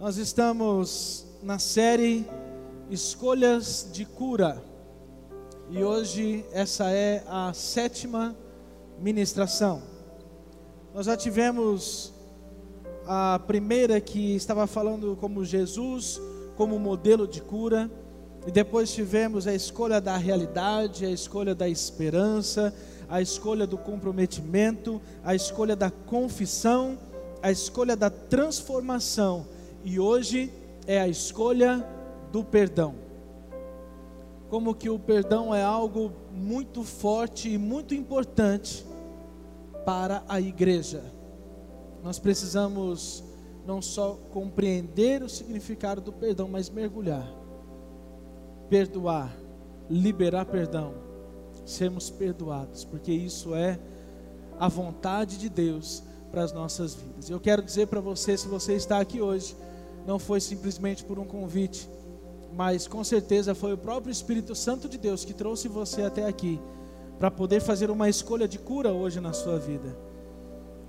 Nós estamos na série Escolhas de Cura. E hoje essa é a sétima ministração. Nós já tivemos a primeira que estava falando como Jesus, como modelo de cura. E depois tivemos a escolha da realidade, a escolha da esperança, a escolha do comprometimento, a escolha da confissão, a escolha da transformação. E hoje é a escolha do perdão. Como que o perdão é algo muito forte e muito importante para a igreja. Nós precisamos não só compreender o significado do perdão, mas mergulhar, perdoar, liberar perdão, sermos perdoados, porque isso é a vontade de Deus para as nossas vidas. Eu quero dizer para você, se você está aqui hoje, não foi simplesmente por um convite, mas com certeza foi o próprio Espírito Santo de Deus que trouxe você até aqui para poder fazer uma escolha de cura hoje na sua vida.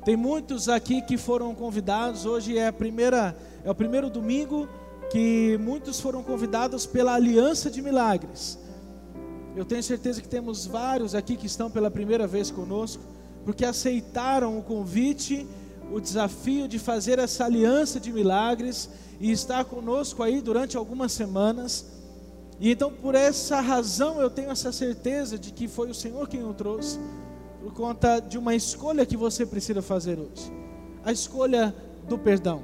Tem muitos aqui que foram convidados. Hoje é a primeira, é o primeiro domingo que muitos foram convidados pela Aliança de Milagres. Eu tenho certeza que temos vários aqui que estão pela primeira vez conosco, porque aceitaram o convite, o desafio de fazer essa aliança de milagres e estar conosco aí durante algumas semanas. E então, por essa razão, eu tenho essa certeza de que foi o Senhor quem o trouxe por conta de uma escolha que você precisa fazer hoje a escolha do perdão.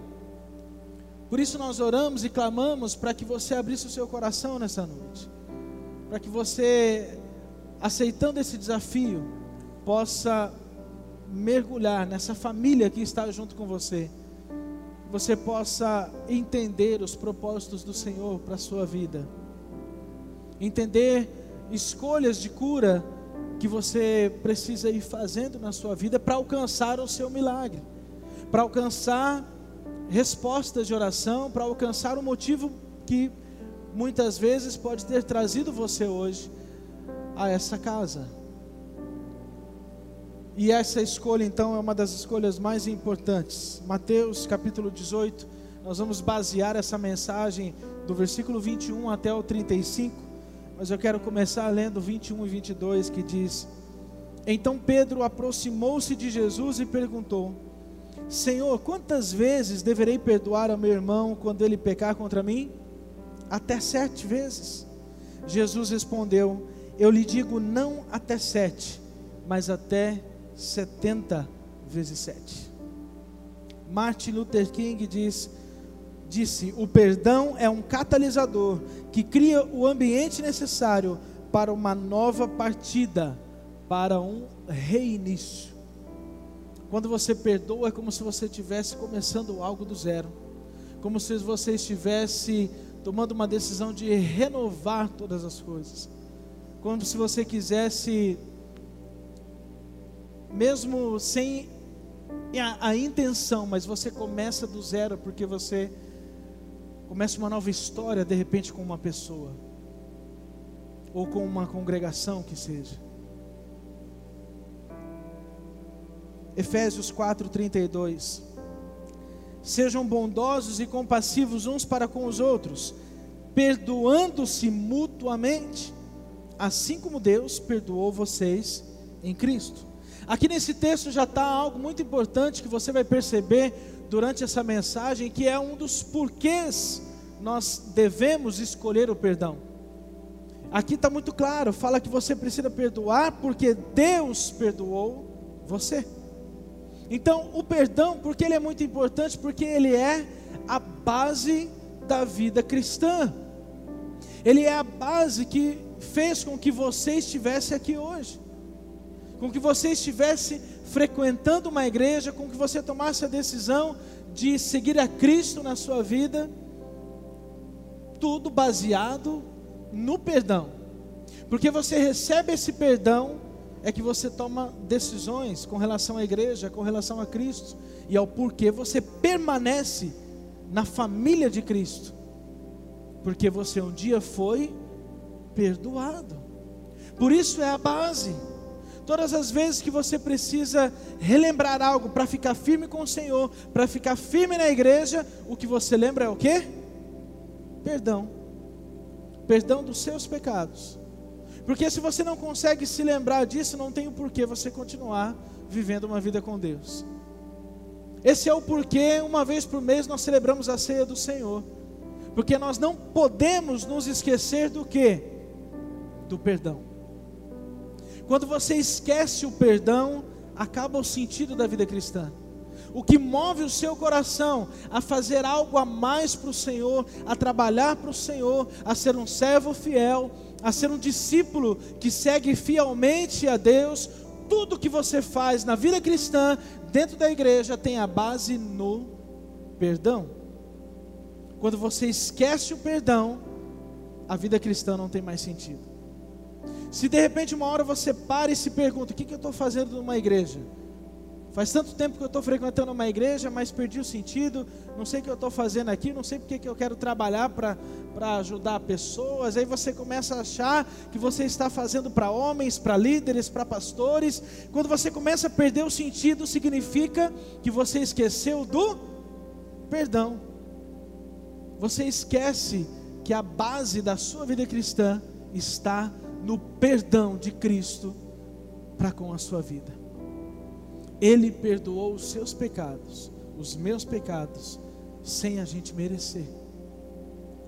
Por isso nós oramos e clamamos para que você abrisse o seu coração nessa noite, para que você, aceitando esse desafio, possa mergulhar nessa família que está junto com você, você possa entender os propósitos do Senhor para a sua vida, entender escolhas de cura que você precisa ir fazendo na sua vida para alcançar o seu milagre, para alcançar respostas de oração, para alcançar o motivo que muitas vezes pode ter trazido você hoje a essa casa. E essa escolha então é uma das escolhas mais importantes. Mateus capítulo 18, nós vamos basear essa mensagem do versículo 21 até o 35 mas eu quero começar lendo 21 e 22 que diz: Então Pedro aproximou-se de Jesus e perguntou: Senhor, quantas vezes deverei perdoar ao meu irmão quando ele pecar contra mim? Até sete vezes. Jesus respondeu: Eu lhe digo não até sete, mas até setenta vezes sete. Martin Luther King diz: disse: o perdão é um catalisador que cria o ambiente necessário para uma nova partida, para um reinício. Quando você perdoa, é como se você estivesse começando algo do zero, como se você estivesse tomando uma decisão de renovar todas as coisas, como se você quisesse, mesmo sem a, a intenção, mas você começa do zero porque você Começa uma nova história de repente com uma pessoa, ou com uma congregação que seja. Efésios 4:32 Sejam bondosos e compassivos uns para com os outros, perdoando-se mutuamente, assim como Deus perdoou vocês em Cristo. Aqui nesse texto já está algo muito importante que você vai perceber durante essa mensagem, que é um dos porquês nós devemos escolher o perdão. Aqui está muito claro, fala que você precisa perdoar porque Deus perdoou você. Então, o perdão, porque ele é muito importante, porque ele é a base da vida cristã. Ele é a base que fez com que você estivesse aqui hoje, com que você estivesse frequentando uma igreja, com que você tomasse a decisão de seguir a Cristo na sua vida, tudo baseado no perdão. Porque você recebe esse perdão, é que você toma decisões com relação à igreja, com relação a Cristo, e ao porquê você permanece na família de Cristo. Porque você um dia foi perdoado. Por isso é a base. Todas as vezes que você precisa relembrar algo para ficar firme com o Senhor, para ficar firme na igreja, o que você lembra é o quê? Perdão. Perdão dos seus pecados. Porque se você não consegue se lembrar disso, não tem o porquê você continuar vivendo uma vida com Deus. Esse é o porquê, uma vez por mês, nós celebramos a ceia do Senhor. Porque nós não podemos nos esquecer do que? Do perdão. Quando você esquece o perdão, acaba o sentido da vida cristã. O que move o seu coração a fazer algo a mais para o Senhor, a trabalhar para o Senhor, a ser um servo fiel, a ser um discípulo que segue fielmente a Deus, tudo que você faz na vida cristã, dentro da igreja, tem a base no perdão. Quando você esquece o perdão, a vida cristã não tem mais sentido. Se de repente uma hora você para e se pergunta: o que, que eu estou fazendo numa igreja? Faz tanto tempo que eu estou frequentando uma igreja, mas perdi o sentido, não sei o que eu estou fazendo aqui, não sei porque que eu quero trabalhar para ajudar pessoas. Aí você começa a achar que você está fazendo para homens, para líderes, para pastores. Quando você começa a perder o sentido, significa que você esqueceu do perdão. Você esquece que a base da sua vida cristã está no perdão de Cristo para com a sua vida. Ele perdoou os seus pecados, os meus pecados, sem a gente merecer.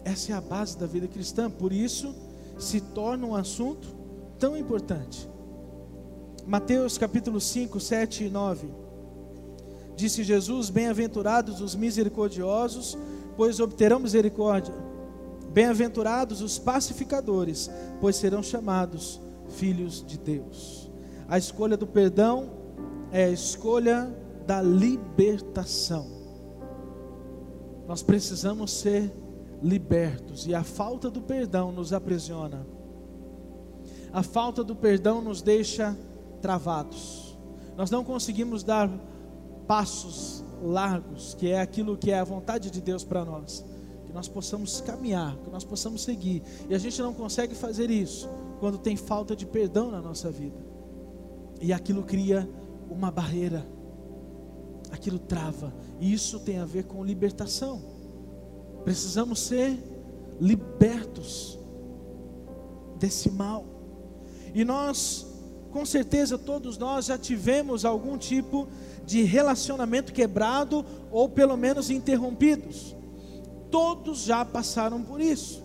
Essa é a base da vida cristã, por isso se torna um assunto tão importante. Mateus capítulo 5, 7 e 9. Disse Jesus: Bem-aventurados os misericordiosos, pois obterão misericórdia. Bem-aventurados os pacificadores, pois serão chamados filhos de Deus. A escolha do perdão é a escolha da libertação. Nós precisamos ser libertos e a falta do perdão nos aprisiona. A falta do perdão nos deixa travados. Nós não conseguimos dar passos largos, que é aquilo que é a vontade de Deus para nós que nós possamos caminhar, que nós possamos seguir. E a gente não consegue fazer isso quando tem falta de perdão na nossa vida. E aquilo cria uma barreira, aquilo trava. E isso tem a ver com libertação. Precisamos ser libertos desse mal. E nós, com certeza, todos nós já tivemos algum tipo de relacionamento quebrado ou pelo menos interrompidos. Todos já passaram por isso.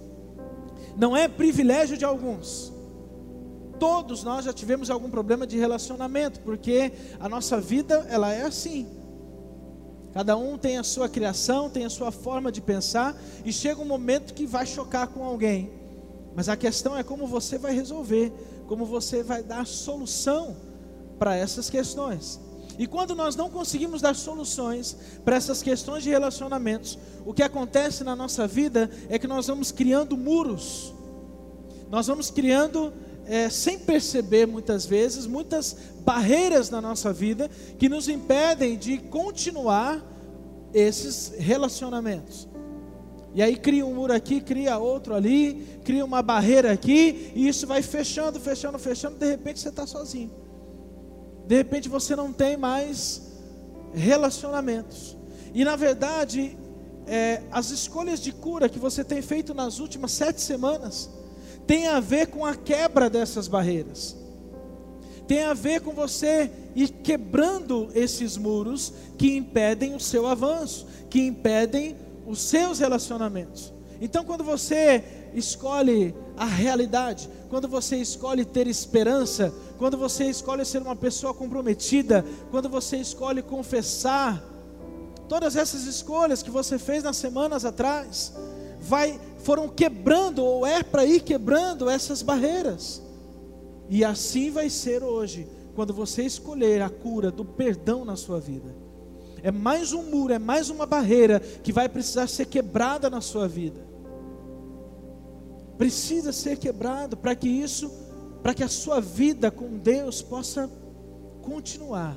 Não é privilégio de alguns. Todos nós já tivemos algum problema de relacionamento, porque a nossa vida ela é assim. Cada um tem a sua criação, tem a sua forma de pensar, e chega um momento que vai chocar com alguém. Mas a questão é como você vai resolver, como você vai dar solução para essas questões. E quando nós não conseguimos dar soluções para essas questões de relacionamentos, o que acontece na nossa vida é que nós vamos criando muros, nós vamos criando, é, sem perceber muitas vezes, muitas barreiras na nossa vida que nos impedem de continuar esses relacionamentos. E aí cria um muro aqui, cria outro ali, cria uma barreira aqui, e isso vai fechando, fechando, fechando, de repente você está sozinho. De repente você não tem mais relacionamentos. E na verdade, é, as escolhas de cura que você tem feito nas últimas sete semanas tem a ver com a quebra dessas barreiras. Tem a ver com você ir quebrando esses muros que impedem o seu avanço, que impedem os seus relacionamentos. Então, quando você escolhe a realidade, quando você escolhe ter esperança, quando você escolhe ser uma pessoa comprometida, quando você escolhe confessar, todas essas escolhas que você fez nas semanas atrás, vai, foram quebrando, ou é para ir quebrando essas barreiras. E assim vai ser hoje, quando você escolher a cura do perdão na sua vida. É mais um muro, é mais uma barreira que vai precisar ser quebrada na sua vida. Precisa ser quebrado para que isso para que a sua vida com Deus possa continuar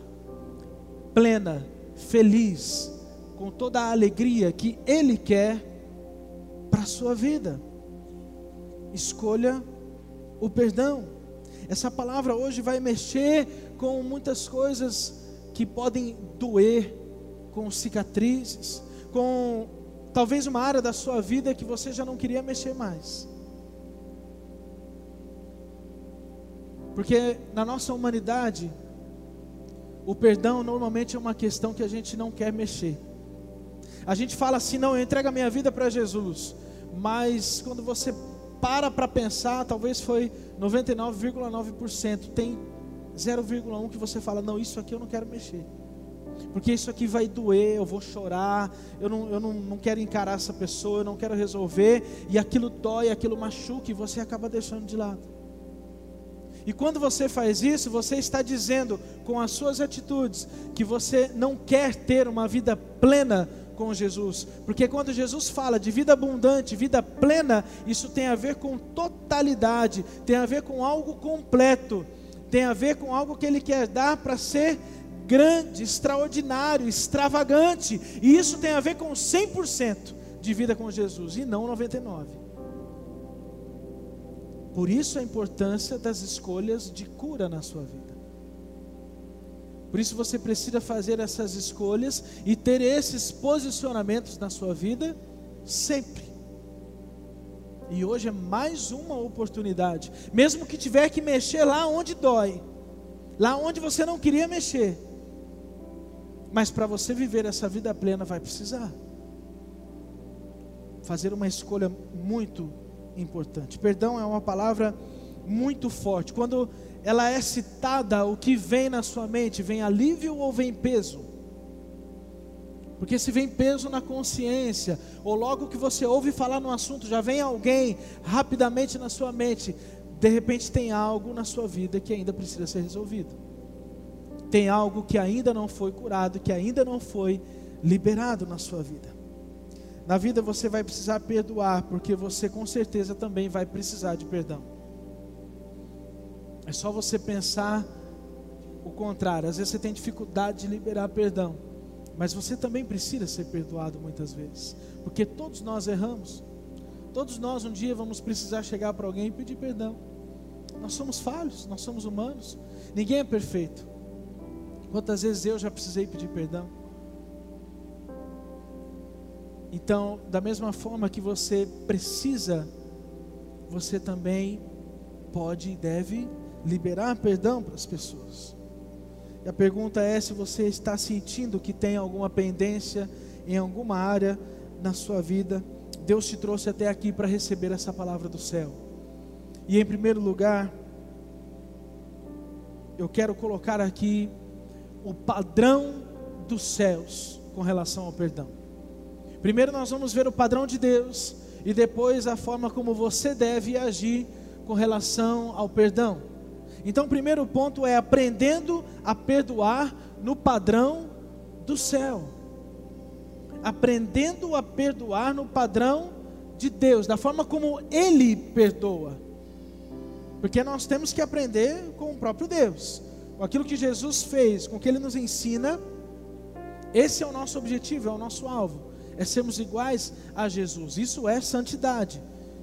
plena, feliz, com toda a alegria que Ele quer para a sua vida. Escolha o perdão. Essa palavra hoje vai mexer com muitas coisas que podem doer, com cicatrizes, com talvez uma área da sua vida que você já não queria mexer mais. Porque na nossa humanidade, o perdão normalmente é uma questão que a gente não quer mexer. A gente fala assim, não, eu entrego a minha vida para Jesus. Mas quando você para para pensar, talvez foi 99,9%. Tem 0,1 que você fala, não, isso aqui eu não quero mexer. Porque isso aqui vai doer, eu vou chorar, eu não, eu não, não quero encarar essa pessoa, eu não quero resolver, e aquilo dói, aquilo machuca, e você acaba deixando de lado. E quando você faz isso, você está dizendo com as suas atitudes que você não quer ter uma vida plena com Jesus, porque quando Jesus fala de vida abundante, vida plena, isso tem a ver com totalidade, tem a ver com algo completo, tem a ver com algo que Ele quer dar para ser grande, extraordinário, extravagante, e isso tem a ver com 100% de vida com Jesus e não 99. Por isso a importância das escolhas de cura na sua vida. Por isso você precisa fazer essas escolhas e ter esses posicionamentos na sua vida sempre. E hoje é mais uma oportunidade, mesmo que tiver que mexer lá onde dói, lá onde você não queria mexer. Mas para você viver essa vida plena vai precisar fazer uma escolha muito importante. Perdão é uma palavra muito forte. Quando ela é citada, o que vem na sua mente? Vem alívio ou vem peso? Porque se vem peso na consciência, ou logo que você ouve falar no assunto, já vem alguém rapidamente na sua mente, de repente tem algo na sua vida que ainda precisa ser resolvido. Tem algo que ainda não foi curado, que ainda não foi liberado na sua vida. Na vida você vai precisar perdoar, porque você com certeza também vai precisar de perdão. É só você pensar o contrário. Às vezes você tem dificuldade de liberar perdão, mas você também precisa ser perdoado muitas vezes, porque todos nós erramos. Todos nós um dia vamos precisar chegar para alguém e pedir perdão. Nós somos falhos, nós somos humanos. Ninguém é perfeito. Quantas vezes eu já precisei pedir perdão? Então, da mesma forma que você precisa, você também pode e deve liberar perdão para as pessoas. E a pergunta é se você está sentindo que tem alguma pendência em alguma área na sua vida. Deus te trouxe até aqui para receber essa palavra do céu. E em primeiro lugar, eu quero colocar aqui o padrão dos céus com relação ao perdão. Primeiro nós vamos ver o padrão de Deus e depois a forma como você deve agir com relação ao perdão. Então, o primeiro ponto é aprendendo a perdoar no padrão do céu. Aprendendo a perdoar no padrão de Deus, da forma como Ele perdoa. Porque nós temos que aprender com o próprio Deus, com aquilo que Jesus fez, com o que Ele nos ensina. Esse é o nosso objetivo, é o nosso alvo, é sermos iguais a Jesus. Isso é santidade,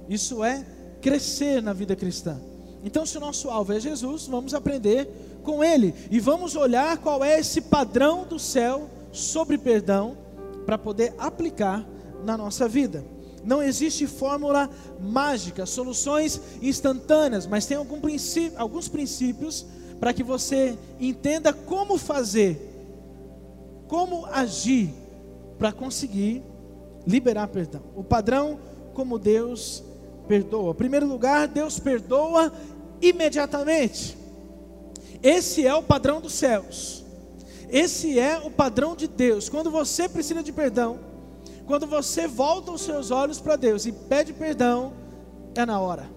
isso é crescer na vida cristã. Então, se o nosso alvo é Jesus, vamos aprender com Ele e vamos olhar qual é esse padrão do céu sobre perdão para poder aplicar na nossa vida. Não existe fórmula mágica, soluções instantâneas, mas tem princípio, alguns princípios para que você entenda como fazer, como agir para conseguir liberar perdão. O padrão como Deus perdoa. Em primeiro lugar, Deus perdoa imediatamente. Esse é o padrão dos céus. Esse é o padrão de Deus. Quando você precisa de perdão, quando você volta os seus olhos para Deus e pede perdão, é na hora.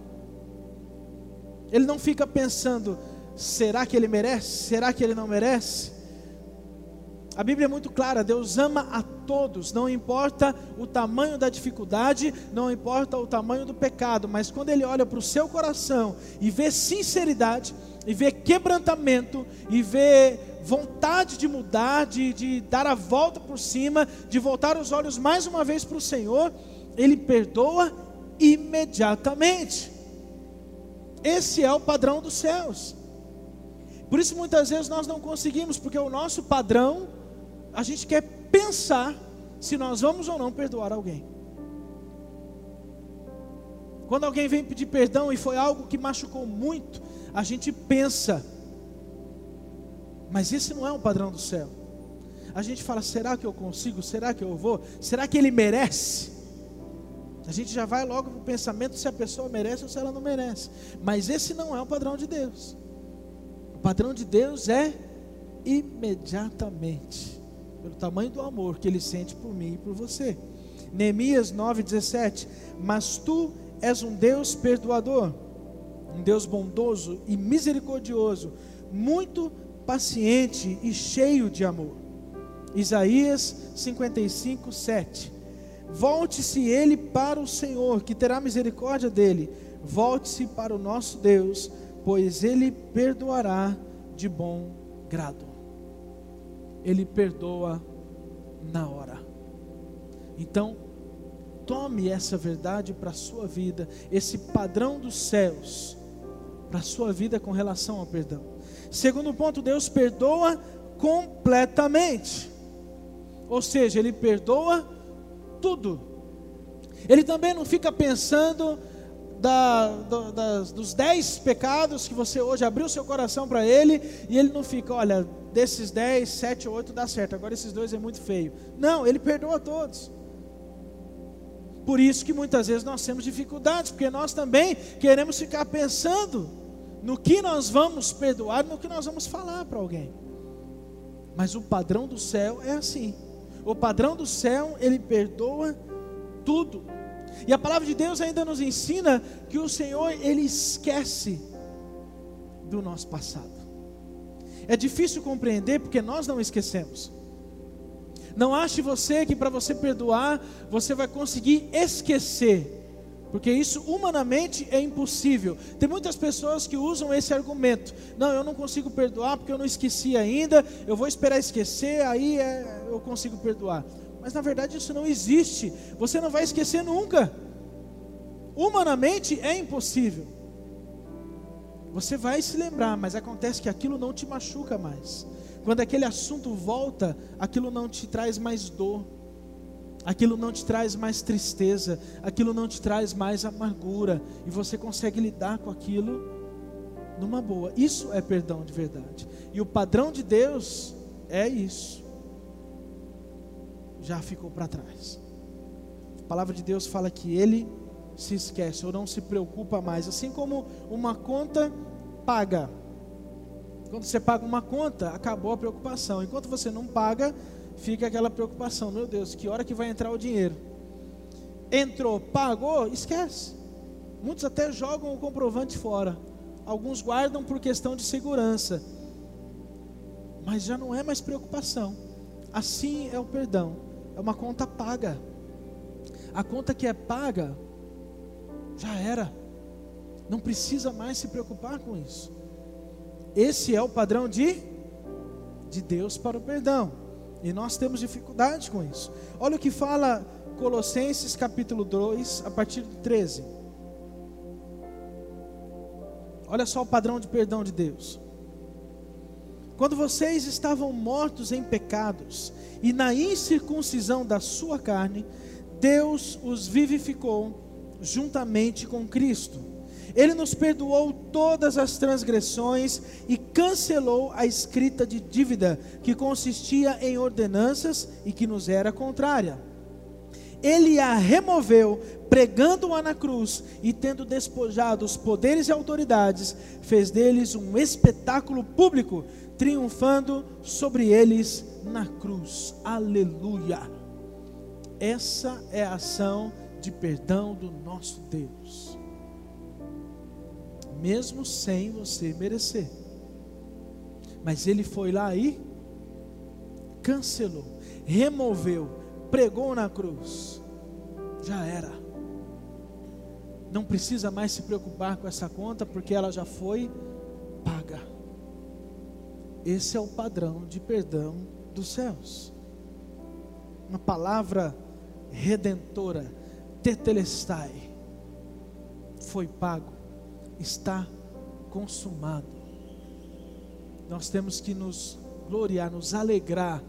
Ele não fica pensando: será que ele merece? Será que ele não merece? A Bíblia é muito clara: Deus ama a todos, não importa o tamanho da dificuldade, não importa o tamanho do pecado, mas quando Ele olha para o seu coração e vê sinceridade, e vê quebrantamento, e vê vontade de mudar, de, de dar a volta por cima, de voltar os olhos mais uma vez para o Senhor, Ele perdoa imediatamente. Esse é o padrão dos céus. Por isso muitas vezes nós não conseguimos, porque o nosso padrão, a gente quer pensar se nós vamos ou não perdoar alguém. Quando alguém vem pedir perdão e foi algo que machucou muito, a gente pensa, mas esse não é o padrão do céu. A gente fala: será que eu consigo? Será que eu vou? Será que ele merece? A gente já vai logo para o pensamento se a pessoa merece ou se ela não merece. Mas esse não é o padrão de Deus. O padrão de Deus é imediatamente, pelo tamanho do amor que ele sente por mim e por você. Neemias 9,17: Mas tu és um Deus perdoador, um Deus bondoso e misericordioso, muito paciente e cheio de amor. Isaías 55, 7. Volte-se ele para o Senhor, que terá misericórdia dele. Volte-se para o nosso Deus, pois ele perdoará de bom grado. Ele perdoa na hora. Então, tome essa verdade para a sua vida, esse padrão dos céus, para a sua vida com relação ao perdão. Segundo ponto, Deus perdoa completamente. Ou seja, Ele perdoa tudo. Ele também não fica pensando da, dos dez pecados que você hoje abriu seu coração para Ele, e Ele não fica, olha, desses dez, sete oito dá certo, agora esses dois é muito feio. Não, Ele perdoa todos. Por isso que muitas vezes nós temos dificuldades, porque nós também queremos ficar pensando no que nós vamos perdoar, no que nós vamos falar para alguém. Mas o padrão do céu é assim. O padrão do céu, ele perdoa tudo. E a palavra de Deus ainda nos ensina que o Senhor, ele esquece do nosso passado. É difícil compreender porque nós não esquecemos. Não ache você que para você perdoar, você vai conseguir esquecer. Porque isso humanamente é impossível. Tem muitas pessoas que usam esse argumento. Não, eu não consigo perdoar porque eu não esqueci ainda. Eu vou esperar esquecer, aí é, eu consigo perdoar. Mas na verdade isso não existe. Você não vai esquecer nunca. Humanamente é impossível. Você vai se lembrar, mas acontece que aquilo não te machuca mais. Quando aquele assunto volta, aquilo não te traz mais dor, aquilo não te traz mais tristeza, aquilo não te traz mais amargura, e você consegue lidar com aquilo numa boa. Isso é perdão de verdade. E o padrão de Deus é isso. Já ficou para trás. A palavra de Deus fala que ele se esquece ou não se preocupa mais, assim como uma conta paga. Quando você paga uma conta, acabou a preocupação. Enquanto você não paga, fica aquela preocupação: meu Deus, que hora que vai entrar o dinheiro? Entrou, pagou, esquece. Muitos até jogam o comprovante fora. Alguns guardam por questão de segurança. Mas já não é mais preocupação. Assim é o perdão. É uma conta paga. A conta que é paga já era. Não precisa mais se preocupar com isso. Esse é o padrão de, de Deus para o perdão. E nós temos dificuldade com isso. Olha o que fala Colossenses capítulo 2, a partir do 13. Olha só o padrão de perdão de Deus. Quando vocês estavam mortos em pecados e na incircuncisão da sua carne, Deus os vivificou juntamente com Cristo ele nos perdoou todas as transgressões e cancelou a escrita de dívida que consistia em ordenanças e que nos era contrária. Ele a removeu, pregando-a na cruz e tendo despojado os poderes e autoridades, fez deles um espetáculo público, triunfando sobre eles na cruz. Aleluia! Essa é a ação de perdão do nosso Deus mesmo sem você merecer. Mas ele foi lá e cancelou, removeu, pregou na cruz. Já era. Não precisa mais se preocupar com essa conta porque ela já foi paga. Esse é o padrão de perdão dos céus. Uma palavra redentora, tetelestai, foi pago está consumado. Nós temos que nos gloriar, nos alegrar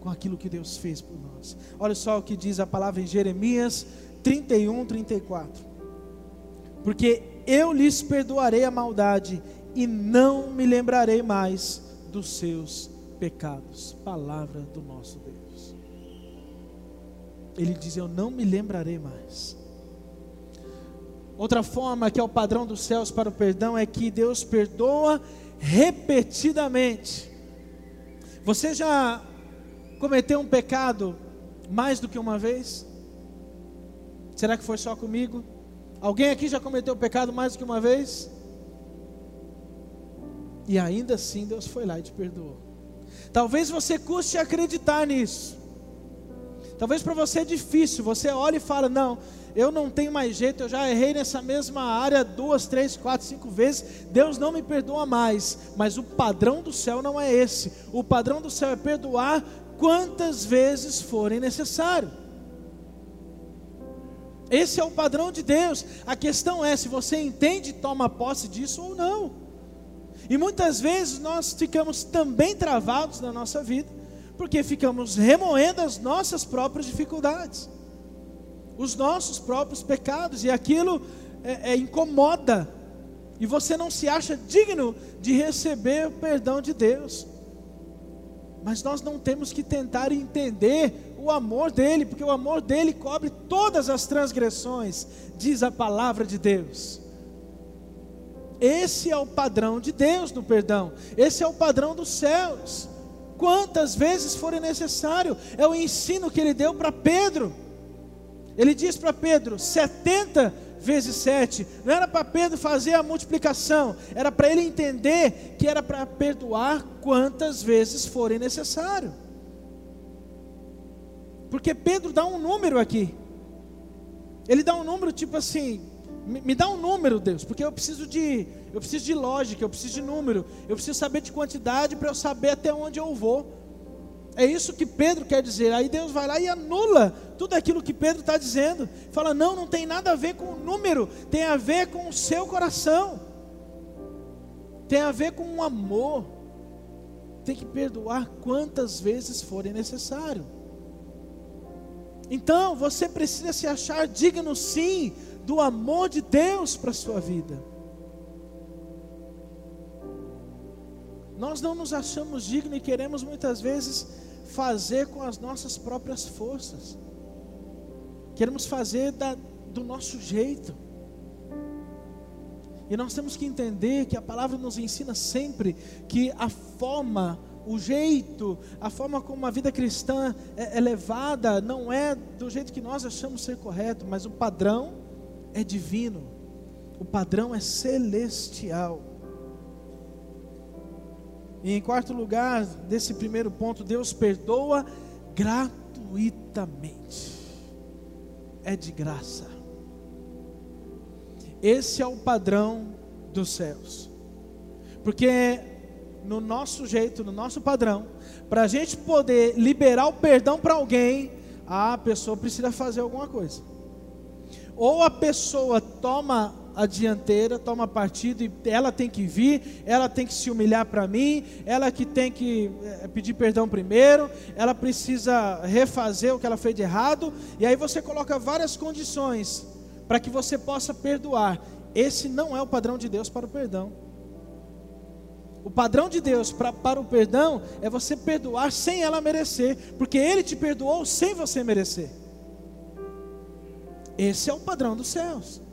com aquilo que Deus fez por nós. Olha só o que diz a palavra em Jeremias 31, 34. Porque eu lhes perdoarei a maldade e não me lembrarei mais dos seus pecados. Palavra do nosso Deus. Ele diz: Eu não me lembrarei mais. Outra forma que é o padrão dos céus para o perdão é que Deus perdoa repetidamente. Você já cometeu um pecado mais do que uma vez? Será que foi só comigo? Alguém aqui já cometeu pecado mais do que uma vez? E ainda assim Deus foi lá e te perdoou. Talvez você custe acreditar nisso. Talvez para você é difícil. Você olha e fala: Não, eu não tenho mais jeito. Eu já errei nessa mesma área duas, três, quatro, cinco vezes. Deus não me perdoa mais. Mas o padrão do céu não é esse. O padrão do céu é perdoar quantas vezes forem necessário. Esse é o padrão de Deus. A questão é se você entende e toma posse disso ou não. E muitas vezes nós ficamos também travados na nossa vida, porque ficamos remoendo as nossas próprias dificuldades, os nossos próprios pecados, e aquilo é, é, incomoda, e você não se acha digno de receber o perdão de Deus. Mas nós não temos que tentar entender o amor dele, porque o amor dele cobre todas as transgressões, diz a palavra de Deus. Esse é o padrão de Deus no perdão, esse é o padrão dos céus. Quantas vezes forem necessário, é o ensino que ele deu para Pedro. Ele diz para Pedro: 70 vezes 7. Não era para Pedro fazer a multiplicação, era para ele entender que era para perdoar quantas vezes forem necessário. Porque Pedro dá um número aqui. Ele dá um número tipo assim, me, me dá um número, Deus, porque eu preciso de, eu preciso de lógica, eu preciso de número, eu preciso saber de quantidade para eu saber até onde eu vou. É isso que Pedro quer dizer. Aí Deus vai lá e anula tudo aquilo que Pedro está dizendo. Fala, não, não tem nada a ver com o número, tem a ver com o seu coração, tem a ver com o amor. Tem que perdoar quantas vezes forem necessário. Então, você precisa se achar digno sim do amor de Deus para a sua vida. Nós não nos achamos dignos e queremos muitas vezes fazer com as nossas próprias forças. Queremos fazer da, do nosso jeito. E nós temos que entender que a palavra nos ensina sempre que a forma o jeito, a forma como a vida cristã é, é levada, não é do jeito que nós achamos ser correto, mas o padrão é divino, o padrão é celestial. E em quarto lugar, desse primeiro ponto, Deus perdoa gratuitamente, é de graça. Esse é o padrão dos céus, porque no nosso jeito, no nosso padrão, para a gente poder liberar o perdão para alguém, a pessoa precisa fazer alguma coisa. Ou a pessoa toma a dianteira, toma partido e ela tem que vir, ela tem que se humilhar para mim, ela que tem que eh, pedir perdão primeiro, ela precisa refazer o que ela fez de errado, e aí você coloca várias condições para que você possa perdoar. Esse não é o padrão de Deus para o perdão. O padrão de Deus pra, para o perdão é você perdoar sem ela merecer, porque Ele te perdoou sem você merecer. Esse é o padrão dos céus.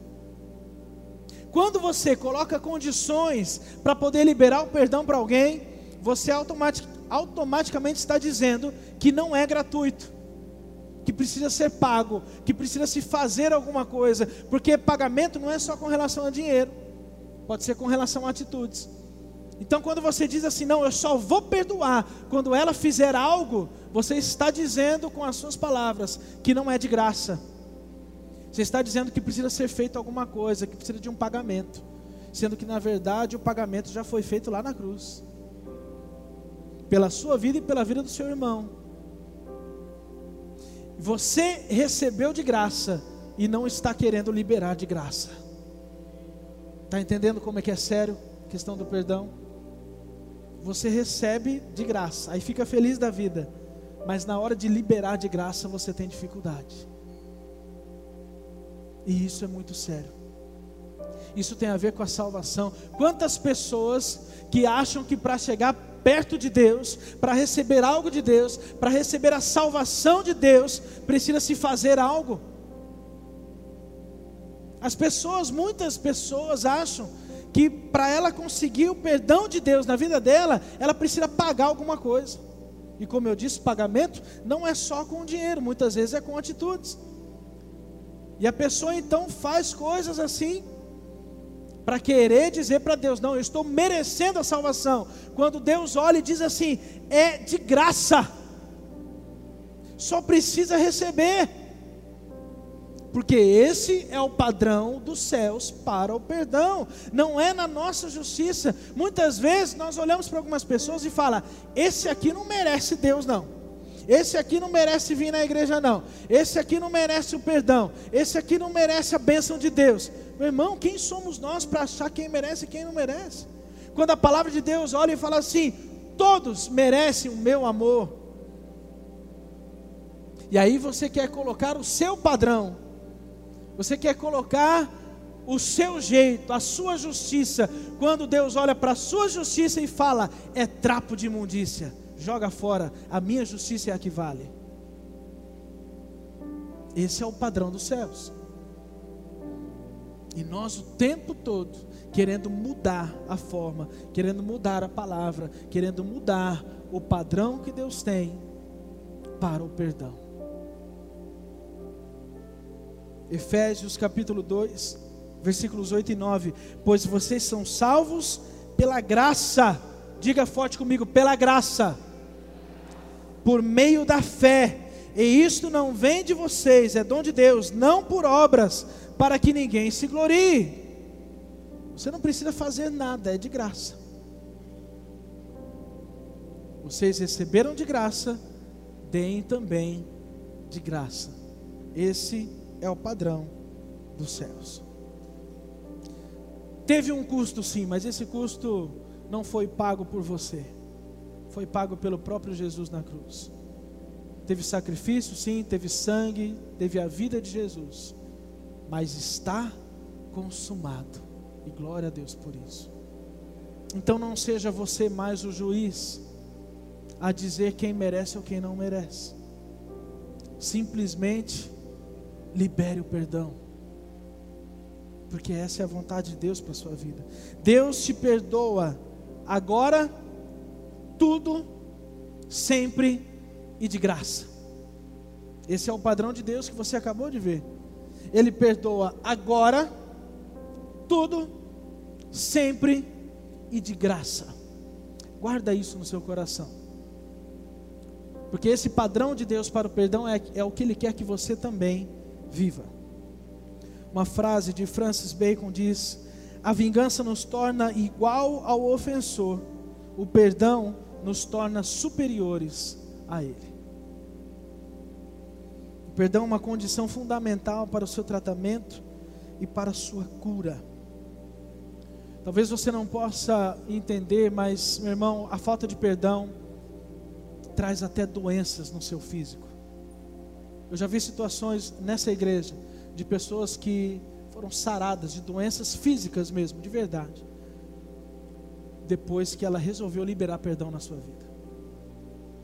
Quando você coloca condições para poder liberar o perdão para alguém, você automatic, automaticamente está dizendo que não é gratuito, que precisa ser pago, que precisa se fazer alguma coisa, porque pagamento não é só com relação a dinheiro, pode ser com relação a atitudes. Então, quando você diz assim, não, eu só vou perdoar quando ela fizer algo, você está dizendo com as suas palavras que não é de graça. Você está dizendo que precisa ser feito alguma coisa, que precisa de um pagamento, sendo que na verdade o pagamento já foi feito lá na cruz, pela sua vida e pela vida do seu irmão. Você recebeu de graça e não está querendo liberar de graça. Está entendendo como é que é sério a questão do perdão? Você recebe de graça, aí fica feliz da vida, mas na hora de liberar de graça você tem dificuldade. E isso é muito sério. Isso tem a ver com a salvação. Quantas pessoas que acham que para chegar perto de Deus, para receber algo de Deus, para receber a salvação de Deus, precisa se fazer algo? As pessoas, muitas pessoas acham que para ela conseguir o perdão de Deus na vida dela, ela precisa pagar alguma coisa. E como eu disse, pagamento não é só com dinheiro, muitas vezes é com atitudes. E a pessoa então faz coisas assim para querer dizer para Deus: Não, eu estou merecendo a salvação. Quando Deus olha e diz assim: É de graça, só precisa receber. Porque esse é o padrão dos céus para o perdão, não é na nossa justiça. Muitas vezes nós olhamos para algumas pessoas e fala: esse aqui não merece Deus não. Esse aqui não merece vir na igreja não. Esse aqui não merece o perdão. Esse aqui não merece a bênção de Deus. Meu irmão, quem somos nós para achar quem merece e quem não merece? Quando a palavra de Deus olha e fala assim: todos merecem o meu amor. E aí você quer colocar o seu padrão, você quer colocar o seu jeito, a sua justiça, quando Deus olha para a sua justiça e fala: é trapo de imundícia, joga fora, a minha justiça é a que vale. Esse é o padrão dos céus. E nós o tempo todo querendo mudar a forma, querendo mudar a palavra, querendo mudar o padrão que Deus tem para o perdão. Efésios capítulo 2, versículos 8 e 9: Pois vocês são salvos pela graça, diga forte comigo, pela graça, por meio da fé, e isto não vem de vocês, é dom de Deus, não por obras, para que ninguém se glorie. Você não precisa fazer nada, é de graça. Vocês receberam de graça, deem também de graça. Esse é o padrão dos céus. Teve um custo sim, mas esse custo não foi pago por você. Foi pago pelo próprio Jesus na cruz. Teve sacrifício, sim, teve sangue, teve a vida de Jesus mas está consumado. E glória a Deus por isso. Então não seja você mais o juiz a dizer quem merece ou quem não merece. Simplesmente libere o perdão. Porque essa é a vontade de Deus para a sua vida. Deus te perdoa agora, tudo, sempre e de graça. Esse é o padrão de Deus que você acabou de ver. Ele perdoa agora, tudo, sempre e de graça. Guarda isso no seu coração. Porque esse padrão de Deus para o perdão é, é o que Ele quer que você também viva. Uma frase de Francis Bacon diz: A vingança nos torna igual ao ofensor, o perdão nos torna superiores a Ele perdão é uma condição fundamental para o seu tratamento e para a sua cura. Talvez você não possa entender, mas, meu irmão, a falta de perdão traz até doenças no seu físico. Eu já vi situações nessa igreja de pessoas que foram saradas de doenças físicas mesmo, de verdade, depois que ela resolveu liberar perdão na sua vida.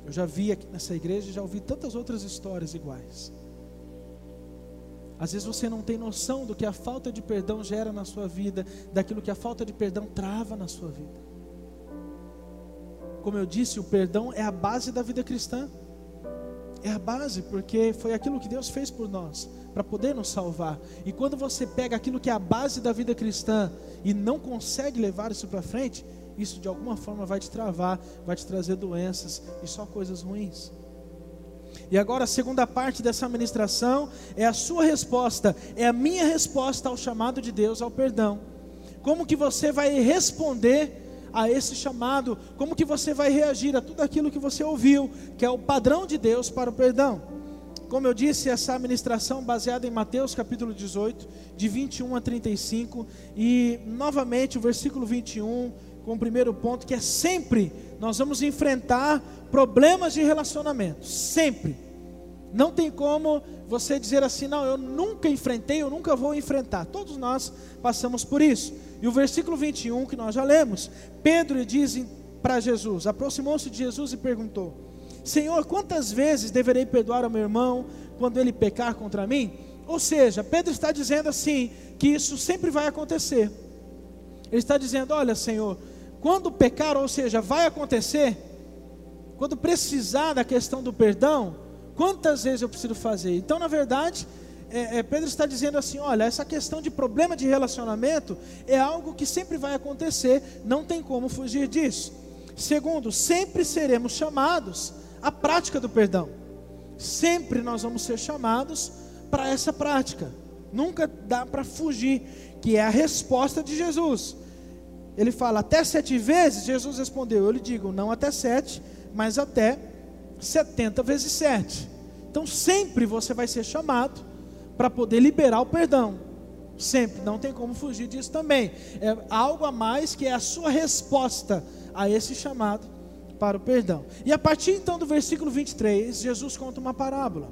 Eu já vi aqui nessa igreja, já ouvi tantas outras histórias iguais. Às vezes você não tem noção do que a falta de perdão gera na sua vida, daquilo que a falta de perdão trava na sua vida. Como eu disse, o perdão é a base da vida cristã. É a base, porque foi aquilo que Deus fez por nós, para poder nos salvar. E quando você pega aquilo que é a base da vida cristã e não consegue levar isso para frente, isso de alguma forma vai te travar, vai te trazer doenças e só coisas ruins. E agora a segunda parte dessa ministração é a sua resposta, é a minha resposta ao chamado de Deus ao perdão. Como que você vai responder a esse chamado? Como que você vai reagir a tudo aquilo que você ouviu, que é o padrão de Deus para o perdão? como eu disse, essa administração baseada em Mateus capítulo 18, de 21 a 35, e novamente o versículo 21, com o primeiro ponto, que é sempre nós vamos enfrentar problemas de relacionamento, sempre. Não tem como você dizer assim, não, eu nunca enfrentei, eu nunca vou enfrentar. Todos nós passamos por isso. E o versículo 21 que nós já lemos, Pedro diz para Jesus, aproximou-se de Jesus e perguntou: Senhor, quantas vezes deverei perdoar ao meu irmão quando ele pecar contra mim? Ou seja, Pedro está dizendo assim, que isso sempre vai acontecer. Ele está dizendo: Olha, Senhor, quando pecar, ou seja, vai acontecer, quando precisar da questão do perdão, quantas vezes eu preciso fazer? Então, na verdade, é, é, Pedro está dizendo assim: olha, essa questão de problema de relacionamento é algo que sempre vai acontecer, não tem como fugir disso. Segundo, sempre seremos chamados à prática do perdão. Sempre nós vamos ser chamados para essa prática. Nunca dá para fugir, que é a resposta de Jesus. Ele fala até sete vezes, Jesus respondeu, eu lhe digo, não até sete, mas até setenta vezes sete. Então sempre você vai ser chamado para poder liberar o perdão. Sempre, não tem como fugir disso também. É algo a mais que é a sua resposta a esse chamado para o perdão. E a partir então do versículo 23, Jesus conta uma parábola.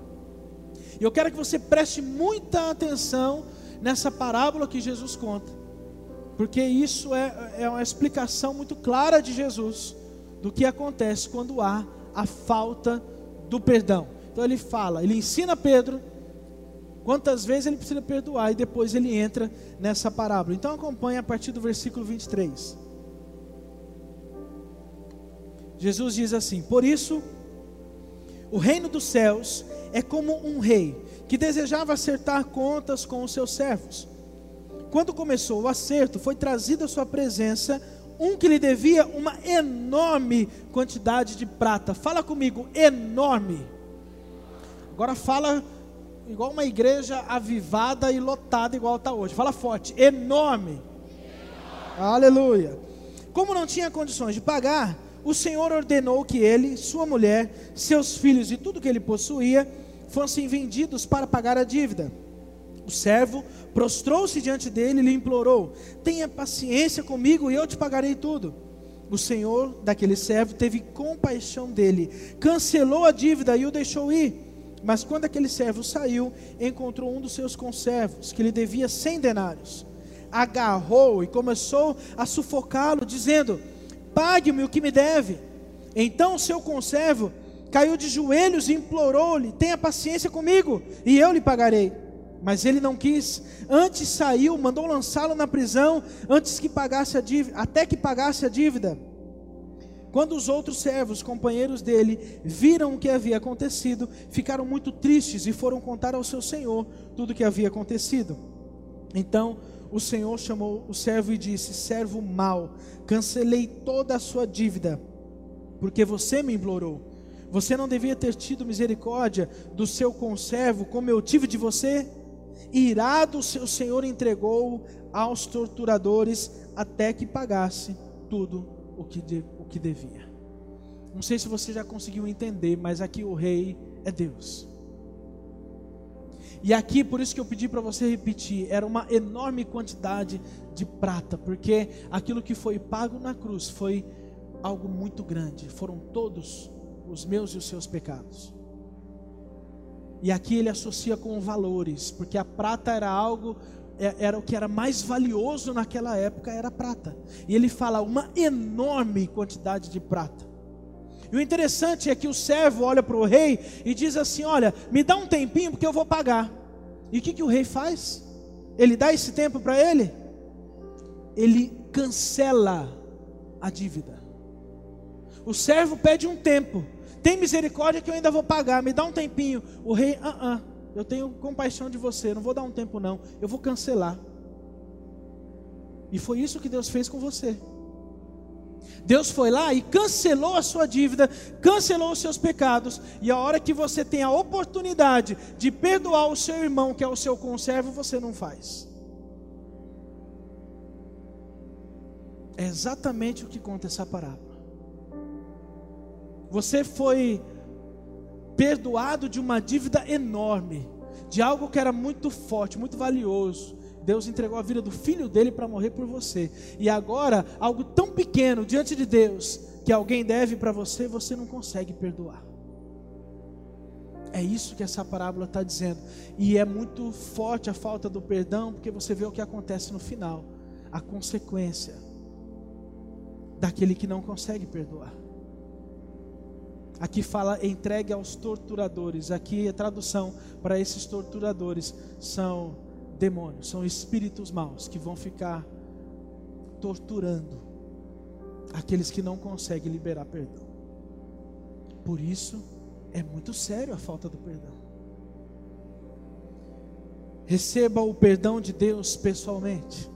E eu quero que você preste muita atenção nessa parábola que Jesus conta, porque isso é, é uma explicação muito clara de Jesus do que acontece quando há a falta do perdão. Então ele fala, ele ensina Pedro quantas vezes ele precisa perdoar e depois ele entra nessa parábola. Então acompanhe a partir do versículo 23. Jesus diz assim: Por isso, o reino dos céus é como um rei que desejava acertar contas com os seus servos. Quando começou o acerto, foi trazido à sua presença um que lhe devia uma enorme quantidade de prata. Fala comigo, enorme. Agora fala igual uma igreja avivada e lotada, igual está hoje. Fala forte, enorme. enorme. Aleluia. Como não tinha condições de pagar, o Senhor ordenou que ele, sua mulher, seus filhos e tudo que ele possuía fossem vendidos para pagar a dívida. O servo prostrou-se diante dele e lhe implorou: Tenha paciência comigo e eu te pagarei tudo. O senhor daquele servo teve compaixão dele, cancelou a dívida e o deixou ir. Mas quando aquele servo saiu, encontrou um dos seus conservos, que lhe devia cem denários. Agarrou e começou a sufocá-lo, dizendo: Pague-me o que me deve. Então o seu conservo caiu de joelhos e implorou-lhe: Tenha paciência comigo, e eu lhe pagarei. Mas ele não quis. Antes saiu, mandou lançá-lo na prisão, antes que pagasse a dívida, até que pagasse a dívida. Quando os outros servos, companheiros dele, viram o que havia acontecido, ficaram muito tristes e foram contar ao seu senhor tudo o que havia acontecido. Então o senhor chamou o servo e disse: Servo mau, cancelei toda a sua dívida, porque você me implorou. Você não devia ter tido misericórdia do seu conservo, como eu tive de você? Irado, seu senhor entregou aos torturadores até que pagasse tudo o que, de, o que devia. Não sei se você já conseguiu entender, mas aqui o rei é Deus. E aqui, por isso que eu pedi para você repetir, era uma enorme quantidade de prata, porque aquilo que foi pago na cruz foi algo muito grande, foram todos os meus e os seus pecados. E aqui ele associa com valores, porque a prata era algo era o que era mais valioso naquela época, era prata. E ele fala uma enorme quantidade de prata. E o interessante é que o servo olha para o rei e diz assim: Olha, me dá um tempinho porque eu vou pagar. E o que, que o rei faz? Ele dá esse tempo para ele? Ele cancela a dívida. O servo pede um tempo. Tem misericórdia que eu ainda vou pagar, me dá um tempinho. O rei, ah, ah, eu tenho compaixão de você, não vou dar um tempo não, eu vou cancelar. E foi isso que Deus fez com você. Deus foi lá e cancelou a sua dívida, cancelou os seus pecados, e a hora que você tem a oportunidade de perdoar o seu irmão, que é o seu conservo, você não faz. É exatamente o que conta essa parábola. Você foi perdoado de uma dívida enorme, de algo que era muito forte, muito valioso. Deus entregou a vida do filho dele para morrer por você. E agora, algo tão pequeno diante de Deus, que alguém deve para você, você não consegue perdoar. É isso que essa parábola está dizendo. E é muito forte a falta do perdão, porque você vê o que acontece no final a consequência daquele que não consegue perdoar. Aqui fala entregue aos torturadores. Aqui a tradução para esses torturadores são demônios, são espíritos maus que vão ficar torturando aqueles que não conseguem liberar perdão. Por isso é muito sério a falta do perdão. Receba o perdão de Deus pessoalmente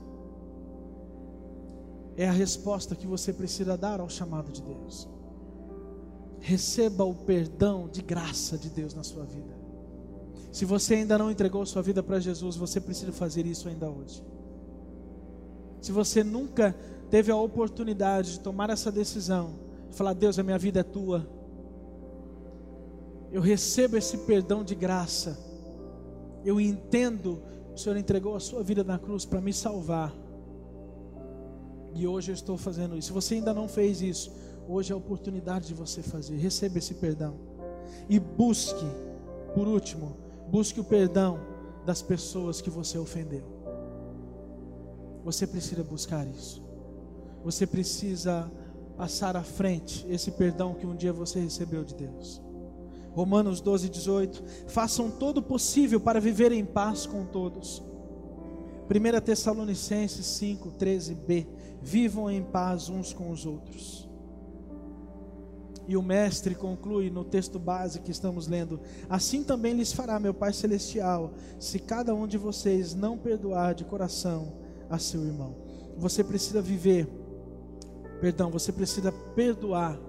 é a resposta que você precisa dar ao chamado de Deus. Receba o perdão de graça de Deus na sua vida. Se você ainda não entregou sua vida para Jesus, você precisa fazer isso ainda hoje. Se você nunca teve a oportunidade de tomar essa decisão, de falar: Deus, a minha vida é tua, eu recebo esse perdão de graça, eu entendo, o Senhor entregou a sua vida na cruz para me salvar e hoje eu estou fazendo isso. Se você ainda não fez isso, hoje é a oportunidade de você fazer. Receba esse perdão. E busque, por último, busque o perdão das pessoas que você ofendeu. Você precisa buscar isso. Você precisa passar à frente esse perdão que um dia você recebeu de Deus. Romanos 12, 18. Façam todo o possível para viver em paz com todos. 1 Tessalonicenses 5, 13b vivam em paz uns com os outros. E o mestre conclui no texto base que estamos lendo: Assim também lhes fará meu Pai Celestial, se cada um de vocês não perdoar de coração a seu irmão. Você precisa viver, perdão, você precisa perdoar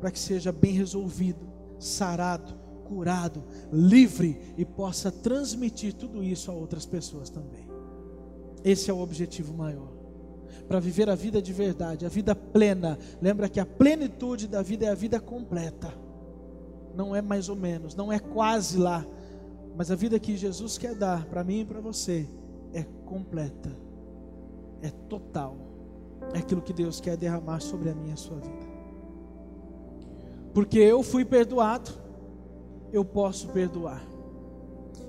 para que seja bem resolvido, sarado, curado, livre e possa transmitir tudo isso a outras pessoas também. Esse é o objetivo maior para viver a vida de verdade, a vida plena. Lembra que a plenitude da vida é a vida completa. Não é mais ou menos, não é quase lá, mas a vida que Jesus quer dar para mim e para você é completa. É total. É aquilo que Deus quer derramar sobre a minha e a sua vida. Porque eu fui perdoado, eu posso perdoar.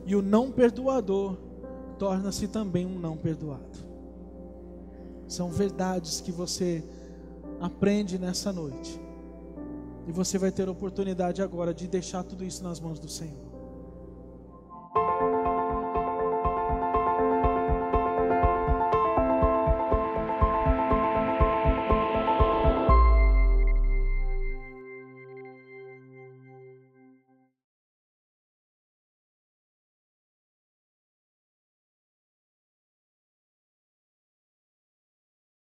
E o não perdoador torna-se também um não perdoado. São verdades que você aprende nessa noite. E você vai ter a oportunidade agora de deixar tudo isso nas mãos do Senhor.